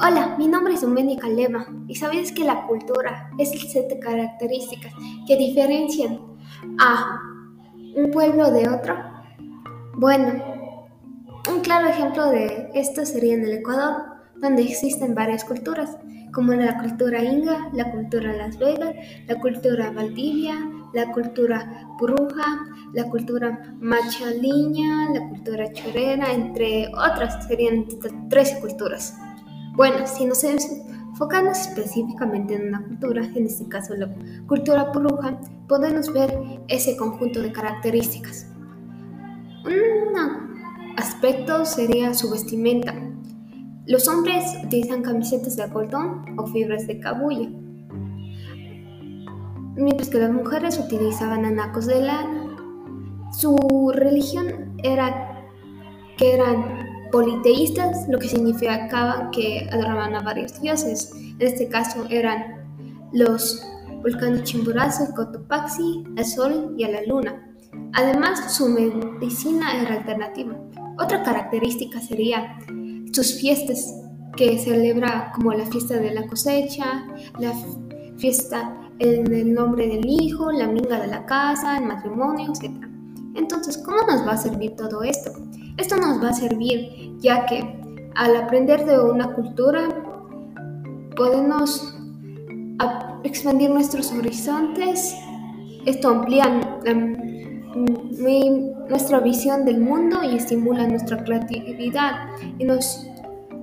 Hola, mi nombre es Domenica Leva y sabías que la cultura es el set de características que diferencian a un pueblo de otro. Bueno, un claro ejemplo de esto sería en el Ecuador, donde existen varias culturas, como la cultura inga, la cultura Las Vegas, la cultura Valdivia, la cultura bruja, la cultura machaliña, la cultura chorera, entre otras, serían 13 culturas. Bueno, si nos enfocamos específicamente en una cultura, en este caso la cultura bruja, podemos ver ese conjunto de características. Un aspecto sería su vestimenta. Los hombres utilizan camisetas de algodón o fibras de cabuya, mientras que las mujeres utilizaban anacos de lana. Su religión era que eran politeístas, lo que significaba que adoraban a varios dioses. En este caso eran los volcanes Chimborazo Cotopaxi, al Sol y a la Luna. Además, su medicina era alternativa. Otra característica sería sus fiestas, que celebra como la fiesta de la cosecha, la fiesta en el nombre del hijo, la minga de la casa, el matrimonio, etc. Entonces, ¿cómo nos va a servir todo esto? Esto nos va a servir ya que al aprender de una cultura podemos expandir nuestros horizontes. Esto amplía nuestra visión del mundo y estimula nuestra creatividad y nos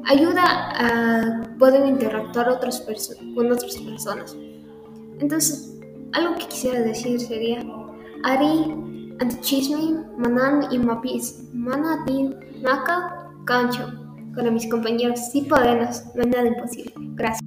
ayuda a poder interactuar con otras personas. Entonces, algo que quisiera decir sería, Ari Antichisme, Manan y Mapis, Manatin, Naka, Cancho. Con mis compañeros, sí podemos, no es nada imposible. Gracias.